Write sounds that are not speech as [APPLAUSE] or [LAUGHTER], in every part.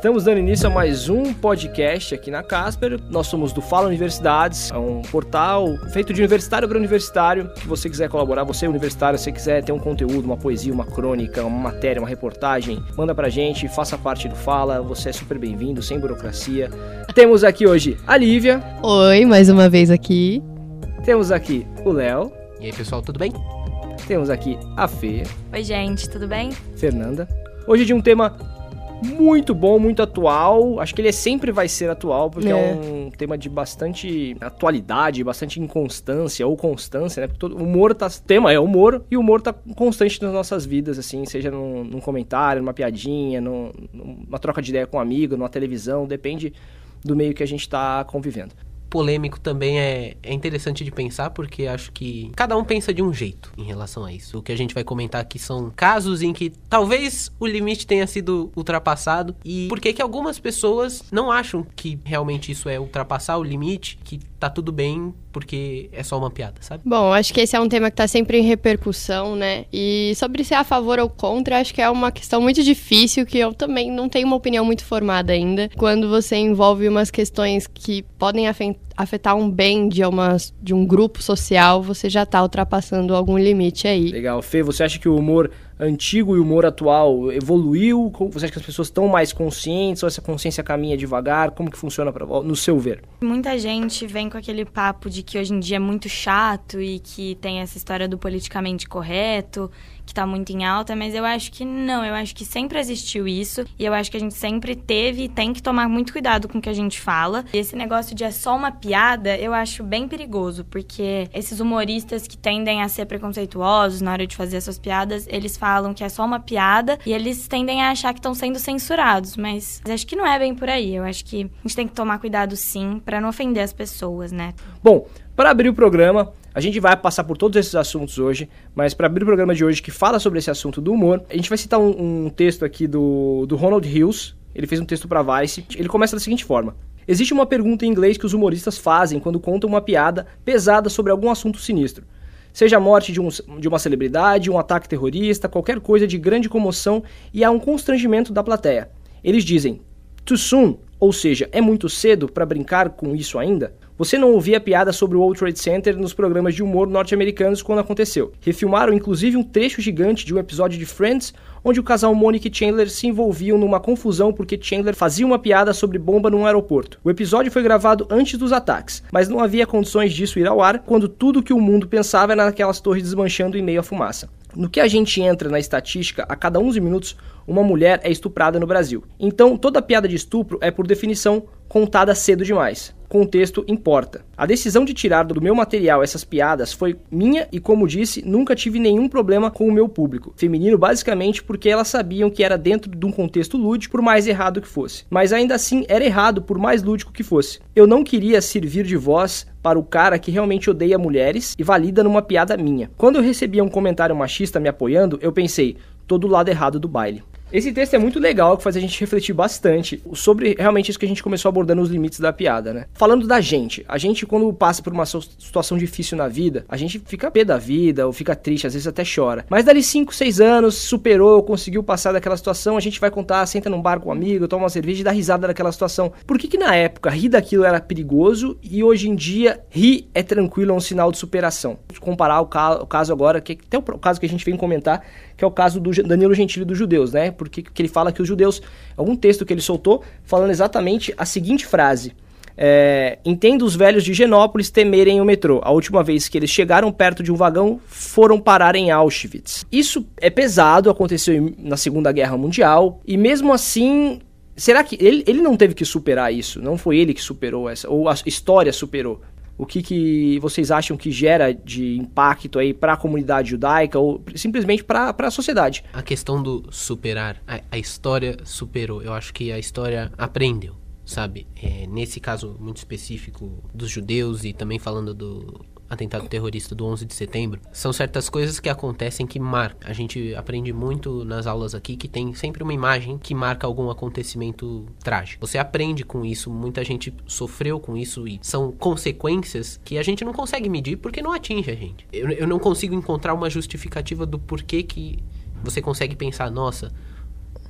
Estamos dando início a mais um podcast aqui na Casper. Nós somos do Fala Universidades, é um portal feito de universitário para universitário. Se você quiser colaborar, você universitário, se quiser ter um conteúdo, uma poesia, uma crônica, uma matéria, uma reportagem, manda pra gente, faça parte do Fala. Você é super bem-vindo, sem burocracia. Temos aqui hoje a Lívia. Oi, mais uma vez aqui. Temos aqui o Léo. E aí, pessoal, tudo bem? Temos aqui a Fê. Oi, gente, tudo bem? Fernanda. Hoje de um tema muito bom, muito atual. Acho que ele sempre vai ser atual, porque é, é um tema de bastante atualidade, bastante inconstância ou constância, né? Porque todo, o humor tá. tema é humor, e o humor tá constante nas nossas vidas, assim, seja num, num comentário, numa piadinha, num, numa troca de ideia com um amigo, numa televisão, depende do meio que a gente tá convivendo polêmico também é, é interessante de pensar, porque acho que cada um pensa de um jeito em relação a isso. O que a gente vai comentar aqui são casos em que talvez o limite tenha sido ultrapassado e por que que algumas pessoas não acham que realmente isso é ultrapassar o limite, que tá tudo bem porque é só uma piada, sabe? Bom, acho que esse é um tema que tá sempre em repercussão, né? E sobre ser a favor ou contra, acho que é uma questão muito difícil que eu também não tenho uma opinião muito formada ainda. Quando você envolve umas questões que podem afetar um bem de, uma, de um grupo social, você já tá ultrapassando algum limite aí. Legal. Fê, você acha que o humor antigo e o humor atual evoluiu? Você acha que as pessoas estão mais conscientes ou essa consciência caminha devagar? Como que funciona pra, no seu ver? Muita gente vem com aquele papo de que hoje em dia é muito chato e que tem essa história do politicamente correto que tá muito em alta, mas eu acho que não, eu acho que sempre existiu isso e eu acho que a gente sempre teve e tem que tomar muito cuidado com o que a gente fala. E esse negócio de é só uma piada, eu acho bem perigoso, porque esses humoristas que tendem a ser preconceituosos na hora de fazer essas piadas, eles falam que é só uma piada e eles tendem a achar que estão sendo censurados, mas acho que não é bem por aí. Eu acho que a gente tem que tomar cuidado sim para não ofender as pessoas, né? Bom, para abrir o programa, a gente vai passar por todos esses assuntos hoje, mas para abrir o programa de hoje que fala sobre esse assunto do humor, a gente vai citar um, um texto aqui do, do Ronald Hills. Ele fez um texto para Vice. Ele começa da seguinte forma: Existe uma pergunta em inglês que os humoristas fazem quando contam uma piada pesada sobre algum assunto sinistro. Seja a morte de, um, de uma celebridade, um ataque terrorista, qualquer coisa de grande comoção e há um constrangimento da plateia. Eles dizem, too soon, ou seja, é muito cedo para brincar com isso ainda? Você não ouvia piada sobre o World Trade Center nos programas de humor norte-americanos quando aconteceu. Refilmaram inclusive um trecho gigante de um episódio de Friends onde o casal Monica e Chandler se envolviam numa confusão porque Chandler fazia uma piada sobre bomba num aeroporto. O episódio foi gravado antes dos ataques, mas não havia condições disso ir ao ar quando tudo que o mundo pensava era naquelas torres desmanchando em meio à fumaça. No que a gente entra na estatística, a cada 11 minutos, uma mulher é estuprada no Brasil. Então, toda piada de estupro é, por definição, contada cedo demais contexto importa. A decisão de tirar do meu material essas piadas foi minha e, como disse, nunca tive nenhum problema com o meu público. Feminino, basicamente, porque elas sabiam que era dentro de um contexto lúdico, por mais errado que fosse. Mas ainda assim, era errado, por mais lúdico que fosse. Eu não queria servir de voz para o cara que realmente odeia mulheres e valida numa piada minha. Quando eu recebia um comentário machista me apoiando, eu pensei, tô do lado errado do baile. Esse texto é muito legal, que faz a gente refletir bastante sobre realmente isso que a gente começou abordando os limites da piada, né? Falando da gente, a gente quando passa por uma situação difícil na vida, a gente fica pé da vida, ou fica triste, às vezes até chora. Mas dali 5, 6 anos, superou, conseguiu passar daquela situação, a gente vai contar, senta num bar com um amigo, toma uma cerveja e dá risada daquela situação. Por que que na época rir daquilo era perigoso e hoje em dia rir é tranquilo, é um sinal de superação? Comparar o, ca o caso agora, que até o caso que a gente vem comentar, que é o caso do Danilo Gentili dos judeus, né? Porque que ele fala que os judeus, algum texto que ele soltou, falando exatamente a seguinte frase. É, entendo os velhos de Genópolis temerem o metrô. A última vez que eles chegaram perto de um vagão, foram parar em Auschwitz. Isso é pesado, aconteceu na Segunda Guerra Mundial, e mesmo assim, será que ele, ele não teve que superar isso? Não foi ele que superou essa, ou a história superou? O que, que vocês acham que gera de impacto aí para a comunidade judaica ou simplesmente para a sociedade. A questão do superar, a, a, história superou. Eu acho que a história aprendeu, sabe? É, nesse caso muito específico dos judeus e também falando do atentado terrorista do 11 de setembro, são certas coisas que acontecem que marcam. A gente aprende muito nas aulas aqui que tem sempre uma imagem que marca algum acontecimento trágico. Você aprende com isso, muita gente sofreu com isso e são consequências que a gente não consegue medir porque não atinge a gente. Eu, eu não consigo encontrar uma justificativa do porquê que você consegue pensar, nossa,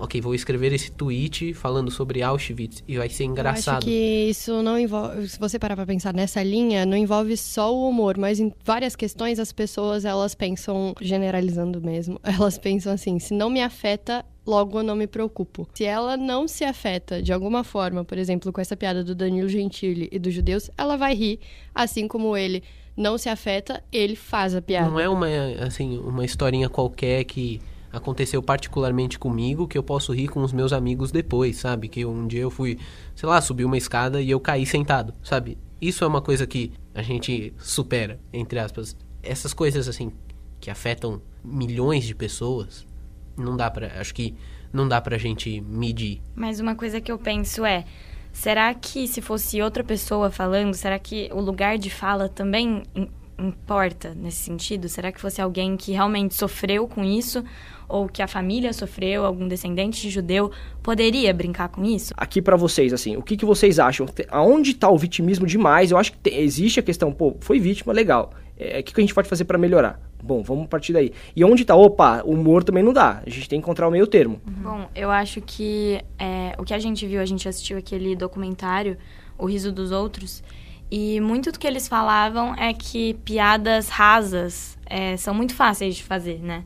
ok, vou escrever esse tweet falando sobre Auschwitz e vai ser engraçado. Eu acho que isso não envolve, se você parar para pensar nessa linha, não envolve só o humor, mas em várias questões as pessoas elas pensam generalizando mesmo. [LAUGHS] Elas pensam assim, se não me afeta, logo eu não me preocupo. Se ela não se afeta de alguma forma, por exemplo, com essa piada do Danilo Gentili e dos judeus, ela vai rir, assim como ele não se afeta, ele faz a piada. Não é uma assim, uma historinha qualquer que aconteceu particularmente comigo, que eu posso rir com os meus amigos depois, sabe? Que um dia eu fui, sei lá, subir uma escada e eu caí sentado, sabe? Isso é uma coisa que a gente supera, entre aspas. Essas coisas assim que afetam milhões de pessoas, não dá para, acho que não dá pra gente medir. Mas uma coisa que eu penso é, será que se fosse outra pessoa falando, será que o lugar de fala também importa nesse sentido? Será que fosse alguém que realmente sofreu com isso ou que a família sofreu, algum descendente de judeu, poderia brincar com isso? Aqui para vocês, assim, o que, que vocês acham? Aonde tá o vitimismo demais? Eu acho que te, existe a questão, pô, foi vítima, legal. É, o que, que a gente pode fazer para melhorar? Bom, vamos partir daí. E onde tá? Opa, o humor também não dá. A gente tem que encontrar o meio termo. Uhum. Bom, eu acho que é, o que a gente viu, a gente assistiu aquele documentário, O Riso dos Outros, e muito do que eles falavam é que piadas rasas é, são muito fáceis de fazer, né?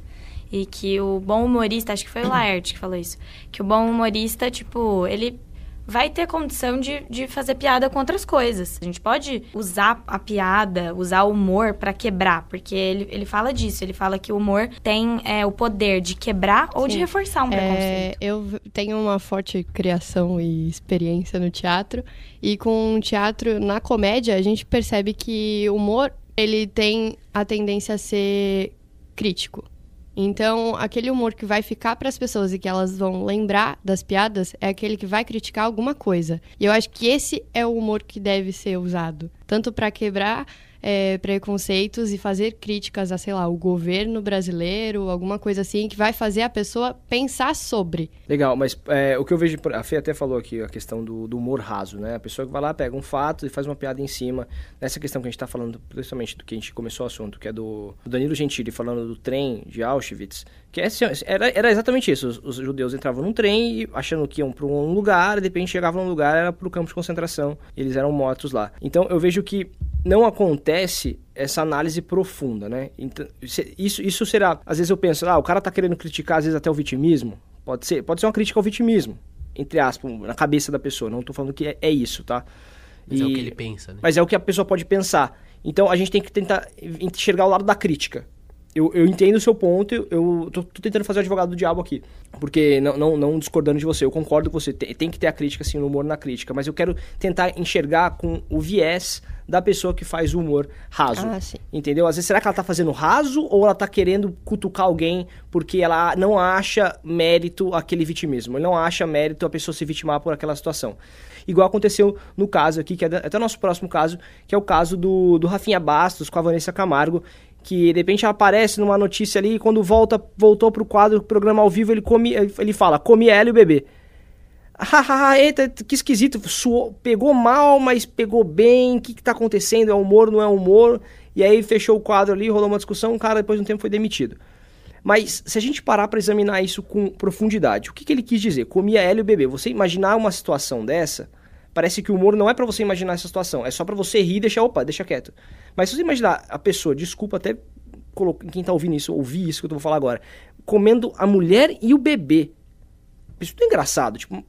E que o bom humorista, acho que foi o Laerte que falou isso, que o bom humorista, tipo, ele vai ter condição de, de fazer piada com outras coisas. A gente pode usar a piada, usar o humor para quebrar, porque ele, ele fala disso. Ele fala que o humor tem é, o poder de quebrar ou Sim. de reforçar um preconceito. É, eu tenho uma forte criação e experiência no teatro. E com o teatro, na comédia, a gente percebe que o humor ele tem a tendência a ser crítico. Então, aquele humor que vai ficar para as pessoas e que elas vão lembrar das piadas é aquele que vai criticar alguma coisa. E eu acho que esse é o humor que deve ser usado, tanto para quebrar é, preconceitos e fazer críticas a, sei lá, o governo brasileiro, alguma coisa assim, que vai fazer a pessoa pensar sobre. Legal, mas é, o que eu vejo, a Fê até falou aqui, a questão do, do, humor raso, né? A pessoa que vai lá, pega um fato e faz uma piada em cima. Nessa questão que a gente está falando, principalmente do que a gente começou o assunto, que é do, do Danilo Gentili falando do trem de Auschwitz, que é, assim, era, era exatamente isso. Os, os, judeus entravam num trem achando que iam para um lugar, e de repente chegavam num lugar, era para o campo de concentração. Eles eram mortos lá. Então eu vejo que não acontece essa análise profunda, né? Então, isso, isso será. Às vezes eu penso, ah, o cara tá querendo criticar, às vezes, até o vitimismo. Pode ser, pode ser uma crítica ao vitimismo, entre aspas, na cabeça da pessoa. Não tô falando que é, é isso, tá? Mas e, é o que ele pensa, né? Mas é o que a pessoa pode pensar. Então a gente tem que tentar enxergar o lado da crítica eu, eu entendo o seu ponto, eu tô, tô, tentando fazer o advogado do diabo aqui. Porque, não, não, não discordando de você, eu concordo com você, tem, tem que ter a crítica, assim, o humor na crítica, mas eu quero tentar enxergar com o viés da pessoa que faz o humor raso. Ah, entendeu? Às vezes, será que ela tá fazendo raso ou ela tá querendo cutucar alguém porque ela não acha mérito aquele vitimismo? Ele não acha mérito a pessoa se vitimar por aquela situação. Igual aconteceu no caso aqui, que é até o nosso próximo caso, que é o caso do, do Rafinha Bastos com a Vanessa Camargo, que de repente ela aparece numa notícia ali e quando volta, voltou pro quadro, programa ao vivo, ele come, ele fala, come ela e o bebê. Hahaha, eita, que esquisito, suou, pegou mal, mas pegou bem, o que que tá acontecendo, é humor, não é humor? E aí fechou o quadro ali, rolou uma discussão, o cara depois de um tempo foi demitido. Mas se a gente parar para examinar isso com profundidade, o que, que ele quis dizer? Comia ela e o bebê. Você imaginar uma situação dessa, parece que o humor não é para você imaginar essa situação, é só para você rir e deixar, opa, deixa quieto. Mas se você imaginar a pessoa, desculpa até quem tá ouvindo isso, ouvir isso que eu vou falar agora, comendo a mulher e o bebê. Isso não é engraçado, tipo,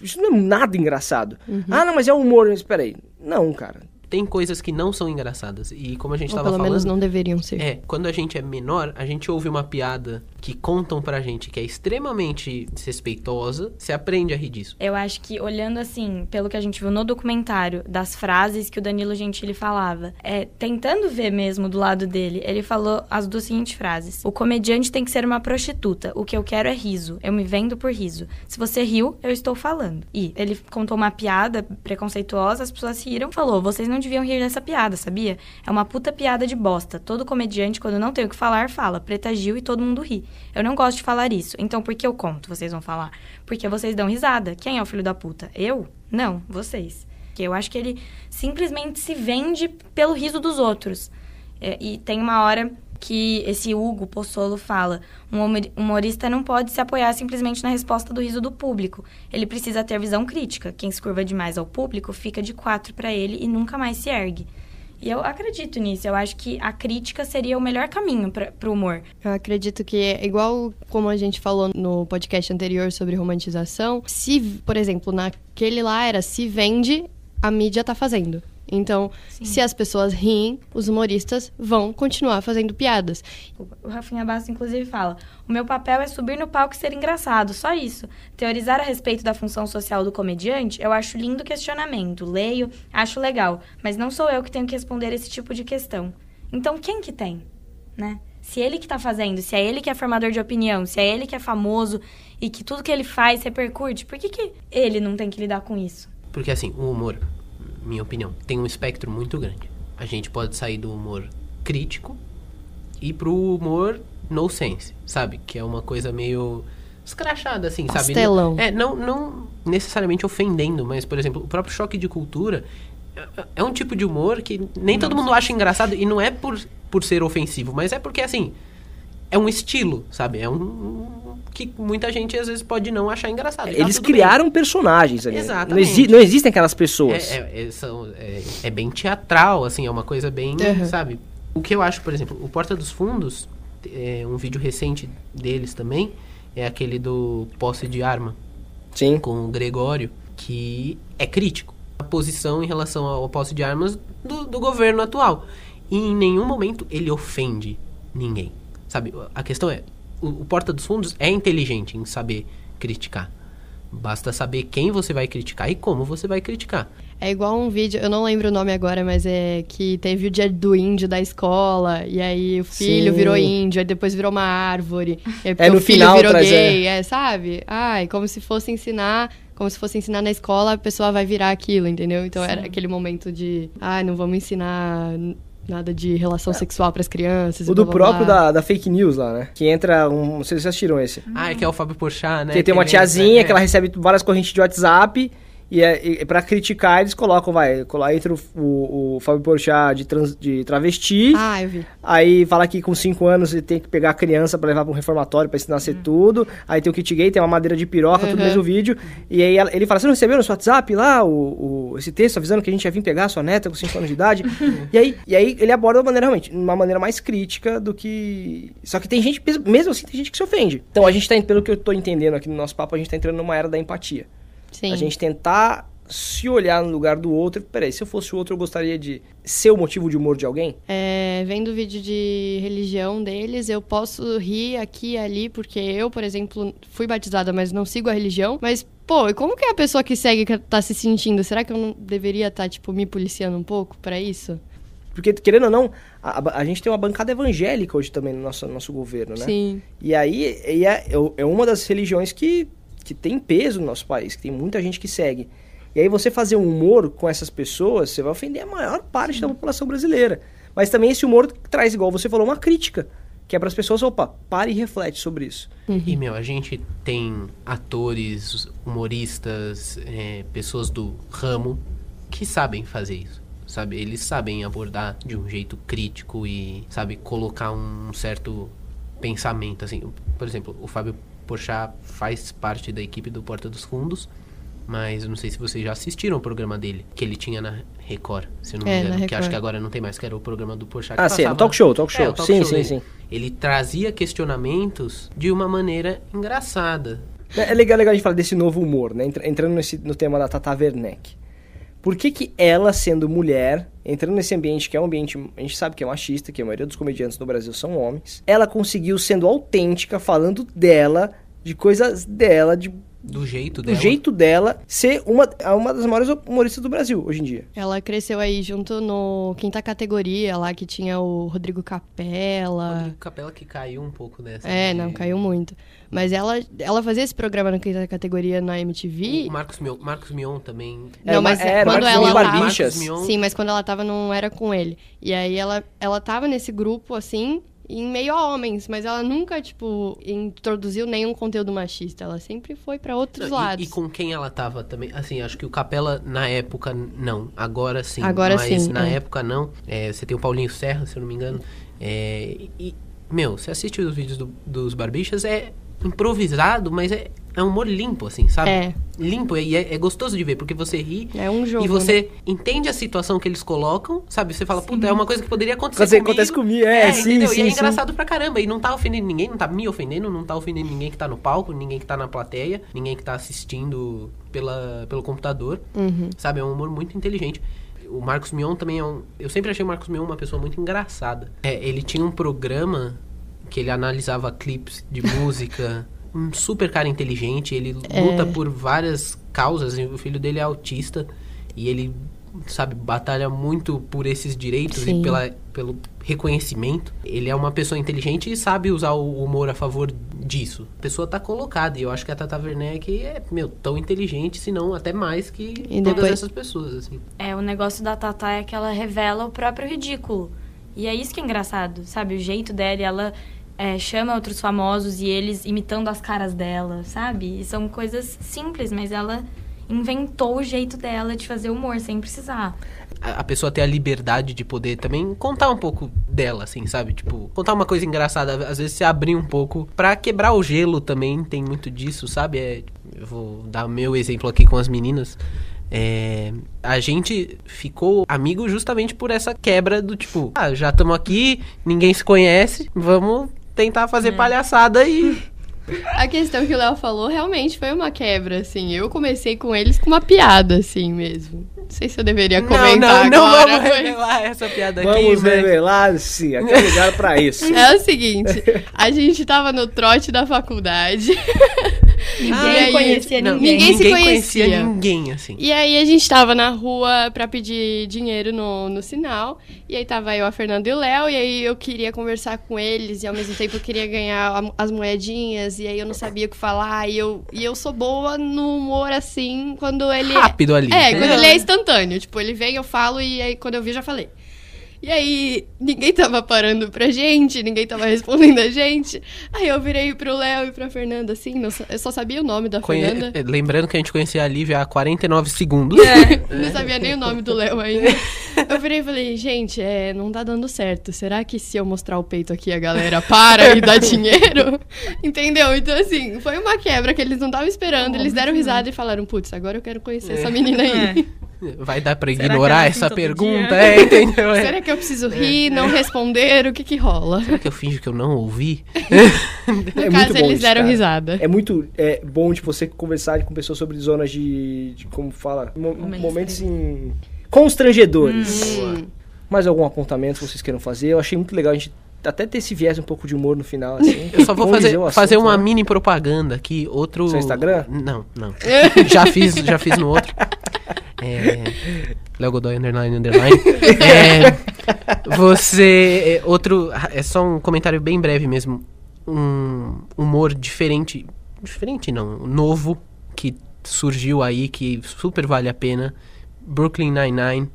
isso não é nada engraçado. Uhum. Ah, não, mas é humor, espera aí. Não, cara tem coisas que não são engraçadas. E como a gente Ou tava pelo falando... menos não deveriam ser. É, quando a gente é menor, a gente ouve uma piada que contam pra gente que é extremamente desrespeitosa, se aprende a rir disso. Eu acho que, olhando assim, pelo que a gente viu no documentário, das frases que o Danilo Gentili falava, é, tentando ver mesmo do lado dele, ele falou as duas seguintes frases. O comediante tem que ser uma prostituta. O que eu quero é riso. Eu me vendo por riso. Se você riu, eu estou falando. E ele contou uma piada preconceituosa, as pessoas riram, falou, vocês não não deviam rir dessa piada, sabia? É uma puta piada de bosta. Todo comediante, quando não tem o que falar, fala Preta Gil e todo mundo ri. Eu não gosto de falar isso. Então por que eu conto? Vocês vão falar. Porque vocês dão risada. Quem é o filho da puta? Eu? Não, vocês. Eu acho que ele simplesmente se vende pelo riso dos outros. É, e tem uma hora que esse Hugo Possolo fala. Um humorista não pode se apoiar simplesmente na resposta do riso do público. Ele precisa ter visão crítica. Quem se curva demais ao público fica de quatro para ele e nunca mais se ergue. E eu acredito nisso. Eu acho que a crítica seria o melhor caminho para o humor. Eu acredito que, igual como a gente falou no podcast anterior sobre romantização, se, por exemplo, naquele lá era se vende, a mídia tá fazendo. Então, Sim. se as pessoas riem, os humoristas vão continuar fazendo piadas. O Rafinha Bastos, inclusive, fala: O meu papel é subir no palco e ser engraçado, só isso. Teorizar a respeito da função social do comediante, eu acho lindo questionamento, leio, acho legal, mas não sou eu que tenho que responder esse tipo de questão. Então, quem que tem? Né? Se ele que tá fazendo, se é ele que é formador de opinião, se é ele que é famoso e que tudo que ele faz repercute, por que, que ele não tem que lidar com isso? Porque assim, o humor minha opinião, tem um espectro muito grande. A gente pode sair do humor crítico e pro humor no sense, sabe? Que é uma coisa meio escrachada, assim, Pastelão. sabe? É, não, não necessariamente ofendendo, mas, por exemplo, o próprio choque de cultura é, um tipo de humor que nem todo mundo acha engraçado e não é por, por ser ofensivo, mas é porque, assim, é um estilo, sabe? É um, que muita gente às vezes pode não achar engraçado. Tá Eles criaram bem. personagens ali. Exatamente. Não, exi não, existem aquelas pessoas. É, é, é, são, é, é, bem teatral, assim, é uma coisa bem, uhum. sabe? O que eu acho, por exemplo, o Porta dos Fundos, é um vídeo recente deles também, é aquele do posse de arma. Sim. Com o Gregório, que é crítico. A posição em relação ao posse de armas do, do governo atual. E em nenhum momento ele ofende ninguém. Sabe, a questão é, o, o Porta dos Fundos é inteligente em saber criticar. Basta saber quem você vai criticar e como você vai criticar. É igual um vídeo, eu não lembro o nome agora, mas é que teve o dia do índio da escola, e aí o filho Sim. virou índio, aí depois virou uma árvore, e aí é, no o filho final, virou gay, é. é, sabe? Ai, como se fosse ensinar, como se fosse ensinar na escola, a pessoa vai virar aquilo, entendeu? Então Sim. era aquele momento de, ai, não vamos ensinar Nada de relação é. sexual para as crianças. O do blá, próprio blá. Da, da fake news lá, né? Que entra um. Vocês assistiram esse? Ah, é que é o Fábio Porchat, né? Que tem uma tiazinha é. que ela recebe várias correntes de WhatsApp e, é, para criticar, eles colocam, vai, entra o, o, o Fábio Porchat de, trans, de travesti. Ah, eu vi. Aí fala que com 5 anos ele tem que pegar a criança para levar para um reformatório para ensinar a ser uhum. tudo. Aí tem o kit gay, tem uma madeira de piroca, uhum. tudo mesmo vídeo. E aí ele fala: Você não recebeu no seu WhatsApp lá o, o, esse texto avisando que a gente ia vir pegar a sua neta com 5 anos de idade? [LAUGHS] e, aí, e aí ele aborda de uma maneira realmente, uma maneira mais crítica do que. Só que tem gente, mesmo assim, tem gente que se ofende. Então a gente tá, pelo que eu tô entendendo aqui no nosso papo, a gente tá entrando numa era da empatia. Sim. A gente tentar se olhar no lugar do outro, peraí, se eu fosse o outro, eu gostaria de ser o motivo de humor de alguém? É, vendo o vídeo de religião deles, eu posso rir aqui e ali, porque eu, por exemplo, fui batizada, mas não sigo a religião. Mas, pô, e como que é a pessoa que segue que tá se sentindo? Será que eu não deveria estar, tá, tipo, me policiando um pouco para isso? Porque, querendo ou não, a, a, gente tem uma bancada evangélica hoje também no nosso, nosso governo, né? Sim. E aí e é, é uma das religiões que, que tem peso no nosso país, que tem muita gente que segue. E aí você fazer um humor com essas pessoas, você vai ofender a maior parte Sim. da população brasileira. Mas também esse humor traz, igual você falou, uma crítica. Que é para as pessoas, opa, pare e reflete sobre isso. Uhum. E, meu, a gente tem atores, humoristas, é, pessoas do ramo que sabem fazer isso, sabe? Eles sabem abordar de um jeito crítico e, sabe, colocar um certo pensamento, assim. Por exemplo, o Fábio Porchat faz parte da equipe do Porta dos Fundos mas eu não sei se vocês já assistiram o programa dele, que ele tinha na Record, se eu não me é, engano. Que acho que agora não tem mais, que era o programa do Porchat. Ah, sim, o talk show, talk show. É, talk sim, show sim, sim. Ele trazia questionamentos de uma maneira engraçada. É, é legal, legal a gente falar desse novo humor, né? Entrando nesse, no tema da Tata Werneck. Por que que ela, sendo mulher, entrando nesse ambiente que é um ambiente, a gente sabe que é machista, que a maioria dos comediantes no Brasil são homens, ela conseguiu, sendo autêntica, falando dela, de coisas dela, de do jeito dela. Do jeito dela ser uma, uma das maiores humoristas do Brasil hoje em dia. Ela cresceu aí junto no quinta categoria lá, que tinha o Rodrigo Capella. Rodrigo Capella que caiu um pouco nessa. É, não, caiu muito. Mas ela, ela fazia esse programa na quinta categoria na MTV. O Marcos Mion, Marcos Mion também. Não, mas é, quando Marcos ela tava, Sim, mas quando ela tava não era com ele. E aí ela, ela tava nesse grupo assim, em meio a homens, mas ela nunca, tipo, introduziu nenhum conteúdo machista. Ela sempre foi para outros não, lados. E, e, com quem ela tava também? Assim, acho que o Capela, na época, não. Agora sim. Agora mas sim. na é. época, não. É, você tem o Paulinho Serra, se eu não me engano. É, e, meu, você assiste os vídeos do- dos Barbichas, é improvisado, mas é, é um humor limpo, assim, sabe? É. Limpo, e é, é gostoso de ver, porque você ri É um jogo. e você entende a situação que eles colocam, sabe? Você fala, puta, é uma coisa que poderia acontecer Acontece- comigo. acontece comigo, é, sim, entendeu? sim, E é sim. engraçado pra caramba. E não tá ofendendo ninguém, não tá me ofendendo, não tá ofendendo ninguém que tá no palco, ninguém que tá na plateia, ninguém que tá assistindo pela, pelo computador. Uhum. Sabe? É um humor muito inteligente. O Marcos Mion também é um. Eu sempre achei o Marcos Mion uma pessoa muito engraçada. É, ele tinha um programa que ele analisava clipes de [LAUGHS] música. Um super cara inteligente. Ele É. luta por várias causas. e O filho dele é autista. E ele, sabe, batalha muito por esses direitos Sim. e pela, pelo reconhecimento. Ele é uma pessoa inteligente e sabe usar o humor a favor disso. A pessoa tá colocada. E eu acho que a Tata Werneck é, meu, tão inteligente, se não até mais que E todas depois- essas pessoas, assim. É, o negócio da Tatá é que ela revela o próprio ridículo. E é isso que é engraçado, sabe? O jeito dela, ela é, chama outros famosos e eles imitando as caras dela, sabe? E são coisas simples, mas ela inventou o jeito dela de fazer humor sem precisar. a pessoa ter a liberdade de poder também contar um pouco dela, assim, sabe? Tipo, contar uma coisa engraçada, às vezes se abrir um pouco pra quebrar o gelo também, tem muito disso, sabe? É, eu vou dar meu exemplo aqui com as meninas. É, a gente ficou amigo justamente por essa quebra do tipo, ah, já estamos aqui, ninguém se conhece, vamos tentar fazer palhaçada e A questão que o Léo falou realmente foi uma quebra, assim. Eu comecei com eles com uma piada, assim mesmo. Não sei se eu deveria não, comentar não, não agora. vamos mas- revelar essa piada aqui, Vamos mas- revelar, sim, aqui é lugar pra isso. É o seguinte, a gente tava no trote da faculdade. [LAUGHS] Ninguém aí, conhecia Não, ninguém. ninguém se conhecia. conhecia ninguém, assim. E aí a gente tava na rua pra pedir dinheiro no, no sinal. E aí tava eu, a Fernanda e o Léo. E aí eu queria conversar com eles. E ao mesmo tempo eu queria ganhar a- as moedinhas. E aí eu não sabia o que falar. E eu, e eu sou boa no humor, assim, quando ele... Rápido ali. É, quando ele é instantâneo. Tipo, ele vem, eu falo, e aí quando eu vi, eu já falei. E aí, ninguém tava parando pra gente, ninguém tava respondendo a gente. Aí eu virei pro Léo e pra Fernanda, assim, não eu só sabia o nome da Conhe- Fernanda. eh, Lembrando que a gente conhecia a Lívia há 49 segundos. [LAUGHS] Não sabia nem o nome do Léo ainda. Eu virei e falei, gente, é, não tá dando certo. Será que se eu mostrar o peito aqui a galera para e dá dinheiro? [LAUGHS] Entendeu? Então, assim, foi uma quebra que eles não estavam esperando. Eles deram risada e falaram, putz, agora eu quero conhecer essa menina aí. Vai dar pra ignorar é essa pergunta? É, entendeu? É. Será que eu preciso rir, não responder? O que que rola? Será que eu finjo que eu não ouvi? [LAUGHS] No É caso, muito bom eles deram cara. risada. É muito é, bom de você conversar com pessoas sobre zonas de, de como fala, mo- Momentos momentos em constrangedores. Hum. Mais algum apontamento que vocês queiram fazer? Eu achei muito legal a gente até ter esse viés um pouco de humor no final, assim. [LAUGHS] Eu só vou fazer, assunto, fazer uma né? mini propaganda aqui. Outro. Seu Instagram? Não, não. [LAUGHS] já fiz, já fiz no outro. É. [LAUGHS] Léo Godoy underline underline. [LAUGHS] É, você. é, Outro. É só um comentário bem breve mesmo. Um humor diferente. Diferente não, novo. Que surgiu aí, que super vale a pena. Brooklyn Nine-Nine,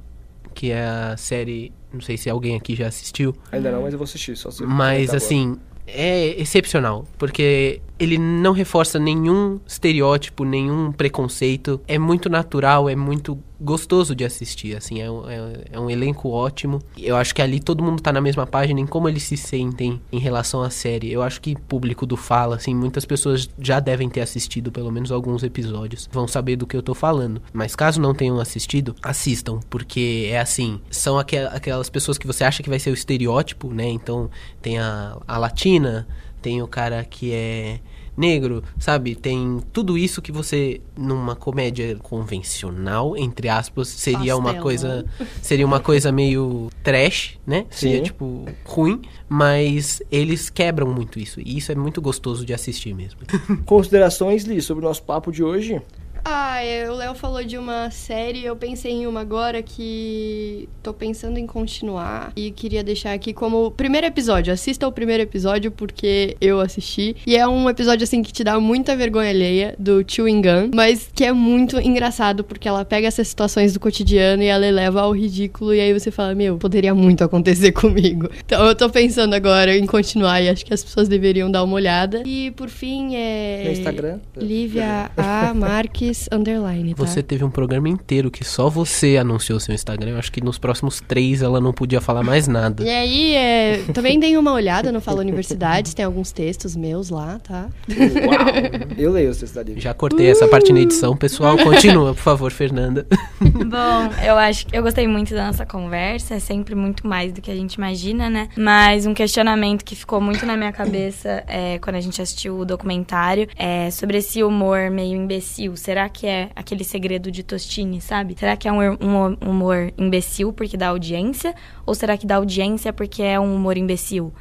que é a série. Não sei se alguém aqui já assistiu. Ainda não, mas eu vou assistir, só se Mas assim, é excepcional, porque ele não reforça nenhum estereótipo, nenhum preconceito. É muito natural, é muito gostoso de assistir, assim, é um, é- é um elenco ótimo. Eu acho que ali todo mundo tá na mesma página em como eles se sentem em relação à série. Eu acho que público do Fala, assim, muitas pessoas já devem ter assistido pelo menos alguns episódios, vão saber do que eu tô falando. Mas caso não tenham assistido, assistam, porque é assim, são aquel- aquelas pessoas que você acha que vai ser o estereótipo, né? Então tem a, a latina, tem o cara que é negro, sabe? Tem tudo isso que você numa comédia convencional, entre aspas, seria uma coisa [LAUGHS] seria uma coisa meio trash, né? Seria Sim. tipo ruim, mas eles quebram muito isso e isso é muito gostoso de assistir mesmo. [LAUGHS] Considerações, Li, sobre o nosso papo de hoje? Ah, é, o Léo falou de uma série, eu pensei em uma agora que tô pensando em continuar e queria deixar aqui como primeiro episódio. Assista o primeiro episódio porque eu assisti e é um episódio assim que te dá muita vergonha alheia do Chewing Gun, mas que é muito engraçado porque ela pega essas situações do cotidiano e ela eleva ao ridículo e aí você fala, meu, poderia muito acontecer [LAUGHS] comigo. Então eu tô pensando agora em continuar e acho que as pessoas deveriam dar uma olhada. E por fim é No Instagram? Lívia A. Marques Underline, tá? Você teve um programa inteiro que só você anunciou seu Instagram. Eu acho que nos próximos três ela não podia falar mais nada. E aí, é, também dei uma olhada no Fala Universidades, tem alguns textos meus lá, tá? Uau! Eu leio os textos da Lívia. Já cortei essa parte na edição, pessoal. Continua, por favor, Fernanda. Bom, eu acho que eu gostei muito da nossa conversa, é sempre muito mais do que a gente imagina, né? Mas um questionamento que ficou muito na minha cabeça é, quando a gente assistiu o documentário é sobre esse humor meio imbecil. Será que é aquele segredo de Tostini, sabe? Será que é um, um humor imbecil porque dá audiência? Ou será que dá audiência porque é um humor imbecil?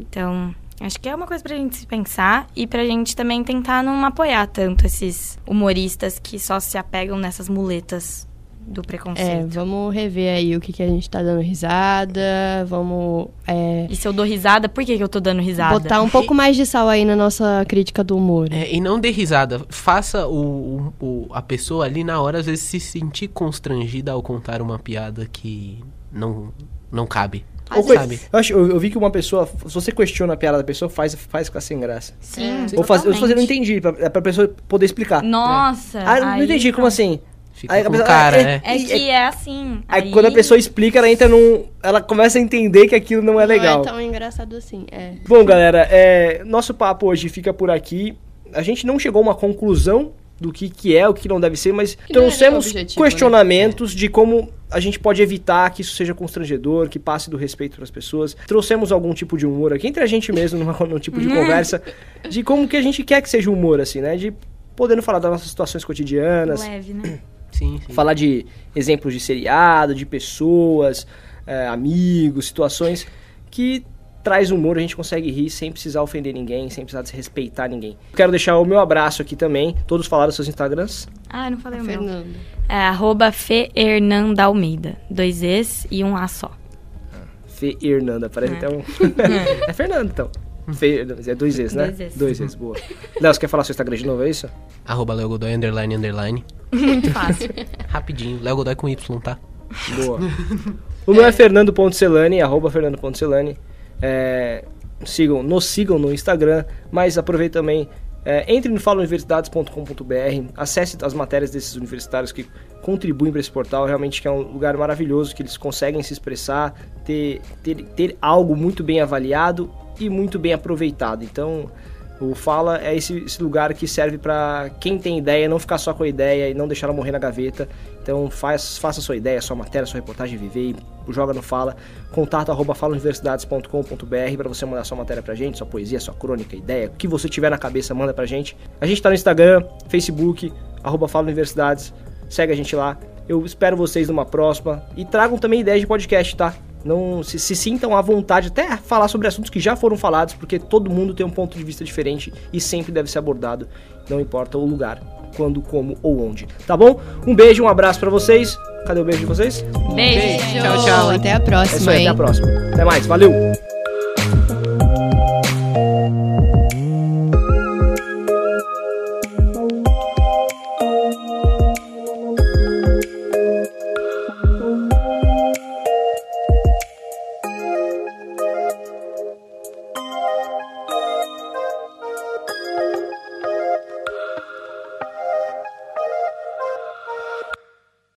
Então, Acho que é uma coisa pra gente se pensar e pra gente também tentar não apoiar tanto esses humoristas que só se apegam nessas muletas do É, preconceito. vamos rever aí o que, que a gente tá dando risada, vamos é, E se eu dou risada, por que, que eu tô dando risada? botar um pouco mais de sal aí na nossa crítica do humor. É, e não dê risada. Faça o, o- a pessoa ali na hora, às vezes, se sentir constrangida ao contar uma piada que não, não cabe. Ou sabe? eu, acho, eu, eu vi que uma pessoa, se você questiona a piada da pessoa, faz, faz ficar sem graça. Sim, Ou faz, eu fazer, não entendi, pra, é pra pessoa poder explicar. Nossa! Ah, não entendi, como assim? Fica Aí a com pessoa- cara, é- né? É que é assim. Aí, quando a pessoa explica, ela entra num. Ela começa a entender que aquilo não é legal. Não é tão engraçado assim, é. Bom, galera, é, nosso papo hoje fica por aqui. A gente não chegou a uma conclusão do que, que é, o que não deve ser, mas Que é trouxemos objetivo, né? questionamentos de como a gente pode evitar que isso seja constrangedor, que passe do respeito para as pessoas. Trouxemos algum tipo de humor aqui entre a gente mesmo, numa, [LAUGHS] num tipo de conversa, de como que a gente quer que seja o humor, assim, né? De podendo falar das nossas situações cotidianas, Leve, né? Sim, sim. falar de exemplos de seriado, de pessoas, é, amigos, situações que traz humor, a gente consegue rir sem precisar ofender ninguém, sem precisar desrespeitar ninguém. Quero deixar o meu abraço aqui também. Todos falaram seus Instagrams. Ah, eu não falei o meu. Fernando. É arroba Fê Hernanda Almeida. Dois Es e um A só. Fê Hernanda, parece É. até um. [LAUGHS] é Fernando, então. Fê, é dois Es, né? Dois Es. Dois Es, boa. Léo, você quer falar seu Instagram de novo, é isso? Arroba Godoy, underline, underline. Muito fácil. [LAUGHS] Rapidinho. Léo Godoy com Y, tá? Boa. O meu é fernando.celani, arroba fernando.celani. É, sigam, nos sigam no Instagram, mas aproveite também, é, entre no falauniversidades.com.br, acesse as matérias desses universitários que contribuem para esse portal, realmente que é um lugar maravilhoso, que eles conseguem se expressar, ter, ter, ter algo muito bem avaliado e muito bem aproveitado. Então, o Fala é esse, esse lugar que serve para quem tem ideia, não ficar só com a ideia e não deixar ela morrer na gaveta. Então faz, faça sua ideia, sua matéria, sua reportagem, viver e joga no Fala. Contato arroba falauniversidades.com.br para você mandar sua matéria pra gente, sua poesia, sua crônica, ideia, o que você tiver na cabeça, manda pra gente. A gente tá no Instagram, Facebook, arroba Fala Universidades. Segue a gente lá. Eu espero vocês numa próxima. E tragam também ideias de podcast, tá? Não se, se sintam à vontade até falar sobre assuntos que já foram falados, porque todo mundo tem um ponto de vista diferente e sempre deve ser abordado, não importa o lugar, quando, como ou onde. Tá bom? Um beijo, um abraço pra vocês. Cadê o beijo de vocês? Beijo. Tchau, tchau, hein? Até a É próxima, isso aí, hein? até a próxima. Até mais, valeu!